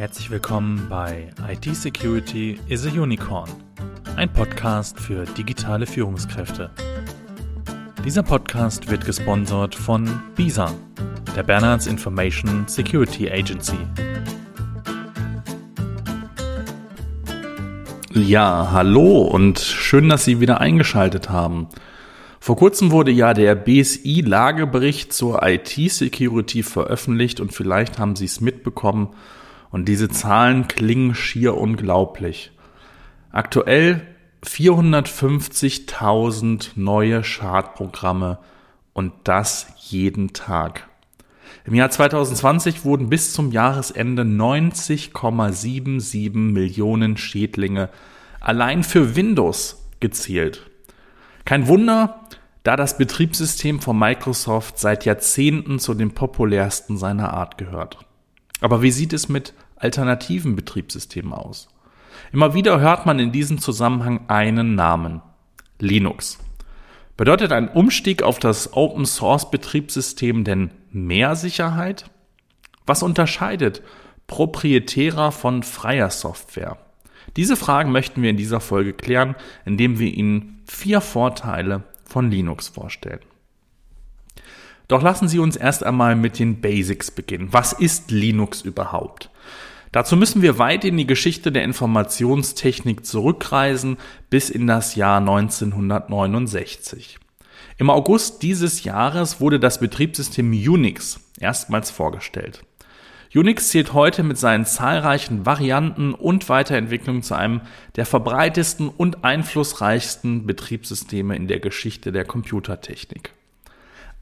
Herzlich willkommen bei IT Security is a Unicorn, ein Podcast für digitale Führungskräfte. Dieser Podcast wird gesponsert von BISA, der Bernards Information Security Agency. Ja, hallo und schön, dass Sie wieder eingeschaltet haben. Vor kurzem wurde ja der BSI-Lagebericht zur IT-Security veröffentlicht und vielleicht haben Sie es mitbekommen und diese Zahlen klingen schier unglaublich. Aktuell 450.000 neue Schadprogramme und das jeden Tag. Im Jahr 2020 wurden bis zum Jahresende 90,77 Millionen Schädlinge allein für Windows gezählt. Kein Wunder, da das Betriebssystem von Microsoft seit Jahrzehnten zu den populärsten seiner Art gehört. Aber wie sieht es mit alternativen Betriebssystemen aus? Immer wieder hört man in diesem Zusammenhang einen Namen. Linux. Bedeutet ein Umstieg auf das Open Source Betriebssystem denn mehr Sicherheit? Was unterscheidet proprietärer von freier Software? Diese Fragen möchten wir in dieser Folge klären, indem wir Ihnen vier Vorteile von Linux vorstellen. Doch lassen Sie uns erst einmal mit den Basics beginnen. Was ist Linux überhaupt? Dazu müssen wir weit in die Geschichte der Informationstechnik zurückreisen bis in das Jahr 1969. Im August dieses Jahres wurde das Betriebssystem Unix erstmals vorgestellt. Unix zählt heute mit seinen zahlreichen Varianten und Weiterentwicklungen zu einem der verbreitesten und einflussreichsten Betriebssysteme in der Geschichte der Computertechnik.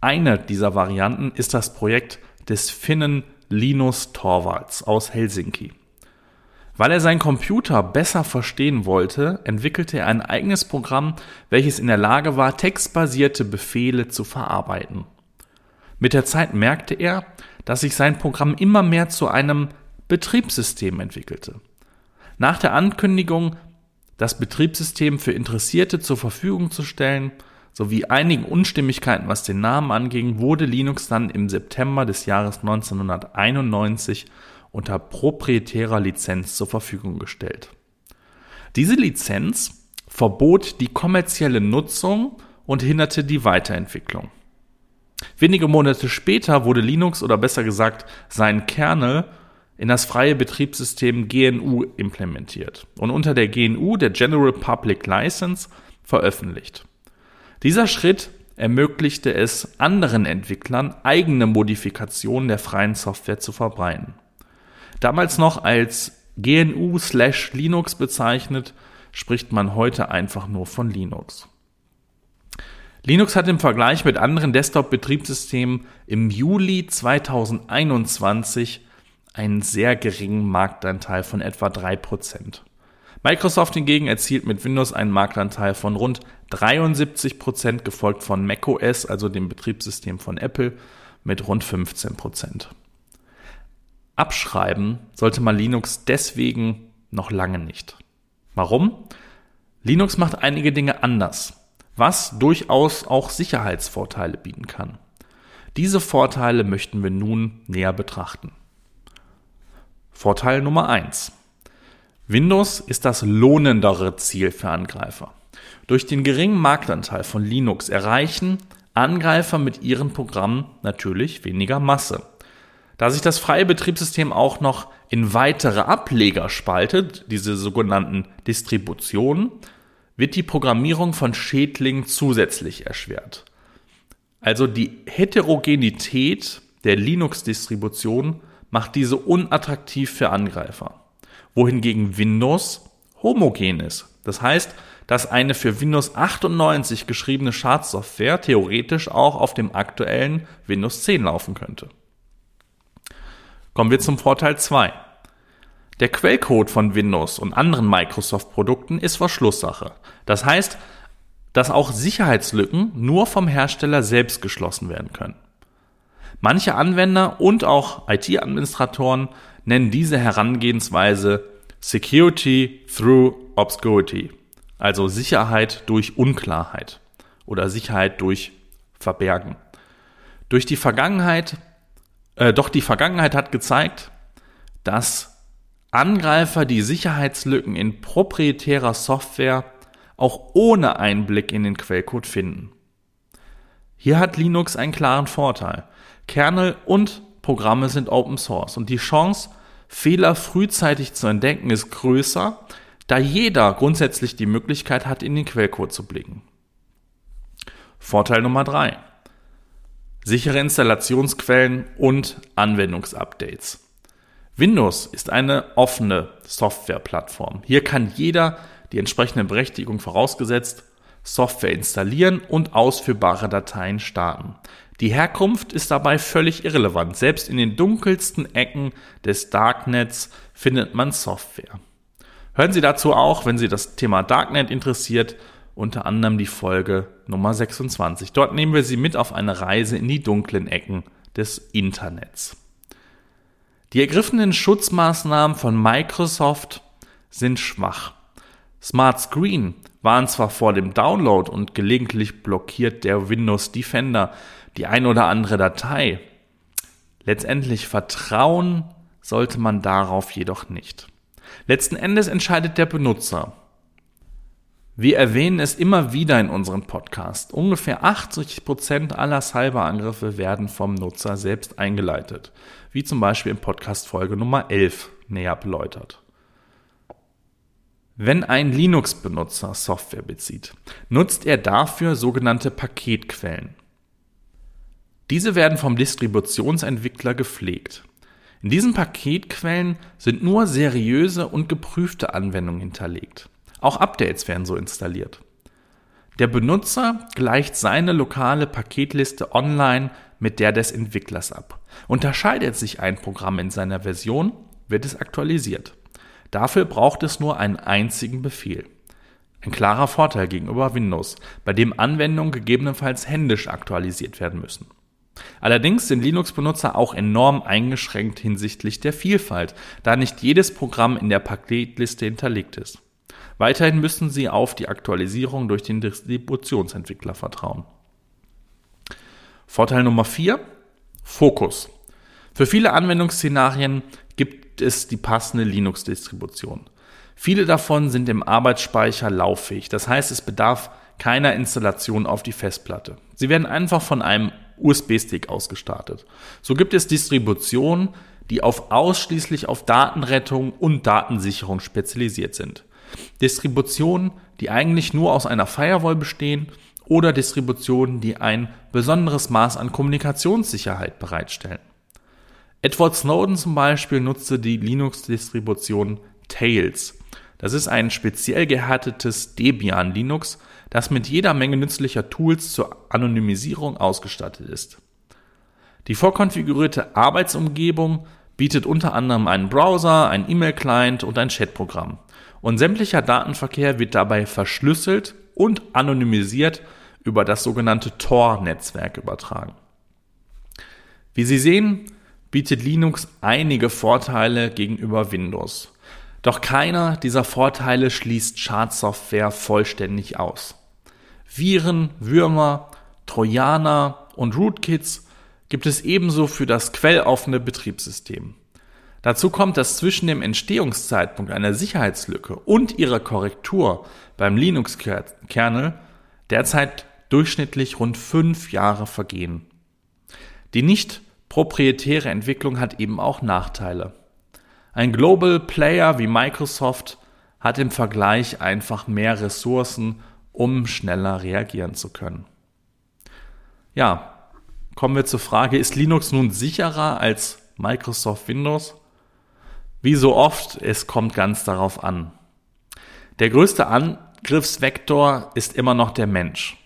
Eine dieser Varianten ist das Projekt des Finnen Linus Torvalds aus Helsinki. Weil er seinen Computer besser verstehen wollte, entwickelte er ein eigenes Programm, welches in der Lage war, textbasierte Befehle zu verarbeiten. Mit der Zeit merkte er, dass sich sein Programm immer mehr zu einem Betriebssystem entwickelte. Nach der Ankündigung, das Betriebssystem für Interessierte zur Verfügung zu stellen, sowie einigen Unstimmigkeiten, was den Namen anging, wurde Linux dann im September des Jahres 1991 unter proprietärer Lizenz zur Verfügung gestellt. Diese Lizenz verbot die kommerzielle Nutzung und hinderte die Weiterentwicklung. Wenige Monate später wurde Linux oder besser gesagt sein Kernel in das freie Betriebssystem GNU implementiert und unter der GNU, der General Public License, veröffentlicht. Dieser Schritt ermöglichte es anderen Entwicklern, eigene Modifikationen der freien Software zu verbreiten. Damals noch als GNU/Linux bezeichnet, spricht man heute einfach nur von Linux. Linux hat im Vergleich mit anderen Desktop-Betriebssystemen im Juli 2021 einen sehr geringen Marktanteil von etwa 3%. Microsoft hingegen erzielt mit Windows einen Marktanteil von rund 73%, gefolgt von macOS, also dem Betriebssystem von Apple, mit rund 15%. Abschreiben sollte man Linux deswegen noch lange nicht. Warum? Linux macht einige Dinge anders was durchaus auch Sicherheitsvorteile bieten kann. Diese Vorteile möchten wir nun näher betrachten. Vorteil Nummer eins: Windows ist das lohnendere Ziel für Angreifer. Durch den geringen Marktanteil von Linux erreichen Angreifer mit ihren Programmen natürlich weniger Masse. Da sich das freie Betriebssystem auch noch in weitere Ableger spaltet, diese sogenannten Distributionen, wird die Programmierung von Schädlingen zusätzlich erschwert. Also die Heterogenität der Linux-Distribution macht diese unattraktiv für Angreifer, wohingegen Windows homogen ist. Das heißt, dass eine für Windows 98 geschriebene Schadsoftware theoretisch auch auf dem aktuellen Windows 10 laufen könnte. Kommen wir zum Vorteil 2. Der Quellcode von Windows und anderen Microsoft-Produkten ist Verschlusssache. Das heißt, dass auch Sicherheitslücken nur vom Hersteller selbst geschlossen werden können. Manche Anwender und auch IT-Administratoren nennen diese Herangehensweise Security through Obscurity, also Sicherheit durch Unklarheit oder Sicherheit durch Verbergen. Durch die Vergangenheit, äh, doch die Vergangenheit hat gezeigt, dass Angreifer die Sicherheitslücken in proprietärer Software auch ohne Einblick in den Quellcode finden. Hier hat Linux einen klaren Vorteil. Kernel und Programme sind Open Source und die Chance, Fehler frühzeitig zu entdecken, ist größer, da jeder grundsätzlich die Möglichkeit hat, in den Quellcode zu blicken. Vorteil Nummer drei: Sichere Installationsquellen und Anwendungsupdates. Windows ist eine offene Softwareplattform. Hier kann jeder die entsprechende Berechtigung vorausgesetzt Software installieren und ausführbare Dateien starten. Die Herkunft ist dabei völlig irrelevant. Selbst in den dunkelsten Ecken des Darknets findet man Software. Hören Sie dazu auch, wenn Sie das Thema Darknet interessiert, unter anderem die Folge Nummer 26. Dort nehmen wir Sie mit auf eine Reise in die dunklen Ecken des Internets. Die ergriffenen Schutzmaßnahmen von Microsoft sind schwach. Smart Screen waren zwar vor dem Download und gelegentlich blockiert der Windows Defender die ein oder andere Datei. Letztendlich vertrauen sollte man darauf jedoch nicht. Letzten Endes entscheidet der Benutzer. Wir erwähnen es immer wieder in unserem Podcast. Ungefähr 80 Prozent aller Cyberangriffe werden vom Nutzer selbst eingeleitet, wie zum Beispiel in Podcast Folge Nummer 11 näher beleuchtet. Wenn ein Linux-Benutzer Software bezieht, nutzt er dafür sogenannte Paketquellen. Diese werden vom Distributionsentwickler gepflegt. In diesen Paketquellen sind nur seriöse und geprüfte Anwendungen hinterlegt. Auch Updates werden so installiert. Der Benutzer gleicht seine lokale Paketliste online mit der des Entwicklers ab. Unterscheidet sich ein Programm in seiner Version, wird es aktualisiert. Dafür braucht es nur einen einzigen Befehl. Ein klarer Vorteil gegenüber Windows, bei dem Anwendungen gegebenenfalls händisch aktualisiert werden müssen. Allerdings sind Linux-Benutzer auch enorm eingeschränkt hinsichtlich der Vielfalt, da nicht jedes Programm in der Paketliste hinterlegt ist. Weiterhin müssen sie auf die Aktualisierung durch den Distributionsentwickler vertrauen. Vorteil Nummer 4. Fokus. Für viele Anwendungsszenarien gibt es die passende Linux-Distribution. Viele davon sind im Arbeitsspeicher lauffähig, das heißt es bedarf keiner Installation auf die Festplatte. Sie werden einfach von einem USB-Stick ausgestartet. So gibt es Distributionen, die auf ausschließlich auf Datenrettung und Datensicherung spezialisiert sind. Distributionen, die eigentlich nur aus einer Firewall bestehen oder Distributionen, die ein besonderes Maß an Kommunikationssicherheit bereitstellen. Edward Snowden zum Beispiel nutzte die Linux-Distribution Tails. Das ist ein speziell gehärtetes Debian Linux, das mit jeder Menge nützlicher Tools zur Anonymisierung ausgestattet ist. Die vorkonfigurierte Arbeitsumgebung bietet unter anderem einen Browser, ein E-Mail-Client und ein Chatprogramm. Und sämtlicher Datenverkehr wird dabei verschlüsselt und anonymisiert über das sogenannte Tor-Netzwerk übertragen. Wie Sie sehen, bietet Linux einige Vorteile gegenüber Windows. Doch keiner dieser Vorteile schließt Schadsoftware vollständig aus. Viren, Würmer, Trojaner und Rootkits gibt es ebenso für das quelloffene Betriebssystem. Dazu kommt, dass zwischen dem Entstehungszeitpunkt einer Sicherheitslücke und ihrer Korrektur beim Linux-Kernel derzeit durchschnittlich rund fünf Jahre vergehen. Die nicht proprietäre Entwicklung hat eben auch Nachteile. Ein Global Player wie Microsoft hat im Vergleich einfach mehr Ressourcen, um schneller reagieren zu können. Ja, kommen wir zur Frage, ist Linux nun sicherer als Microsoft Windows? Wie so oft, es kommt ganz darauf an. Der größte Angriffsvektor ist immer noch der Mensch.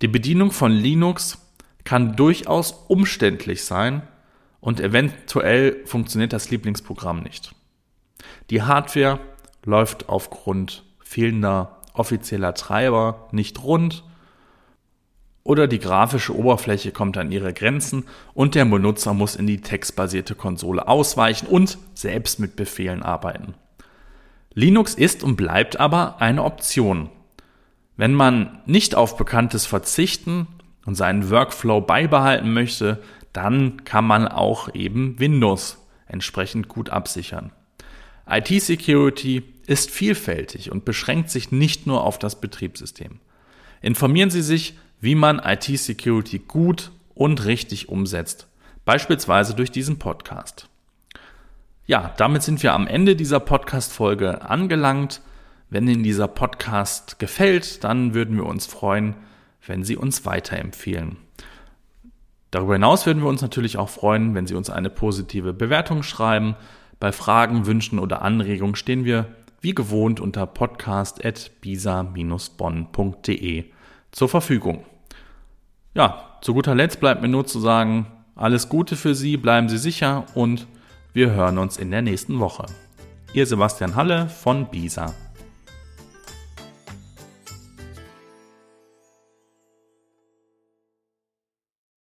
Die Bedienung von Linux kann durchaus umständlich sein und eventuell funktioniert das Lieblingsprogramm nicht. Die Hardware läuft aufgrund fehlender offizieller Treiber nicht rund oder die grafische Oberfläche kommt an ihre Grenzen und der Benutzer muss in die textbasierte Konsole ausweichen und selbst mit Befehlen arbeiten. Linux ist und bleibt aber eine Option. Wenn man nicht auf Bekanntes verzichten und seinen Workflow beibehalten möchte, dann kann man auch eben Windows entsprechend gut absichern. IT-Security ist vielfältig und beschränkt sich nicht nur auf das Betriebssystem. Informieren Sie sich, wie man IT-Security gut und richtig umsetzt, beispielsweise durch diesen Podcast. Ja, damit sind wir am Ende dieser Podcast-Folge angelangt. Wenn Ihnen dieser Podcast gefällt, dann würden wir uns freuen, wenn Sie uns weiterempfehlen. Darüber hinaus würden wir uns natürlich auch freuen, wenn Sie uns eine positive Bewertung schreiben. Bei Fragen, Wünschen oder Anregungen stehen wir wie gewohnt unter podcast.bisa-bonn.de zur Verfügung. Ja, zu guter Letzt bleibt mir nur zu sagen, alles Gute für Sie, bleiben Sie sicher und wir hören uns in der nächsten Woche. Ihr Sebastian Halle von BISA.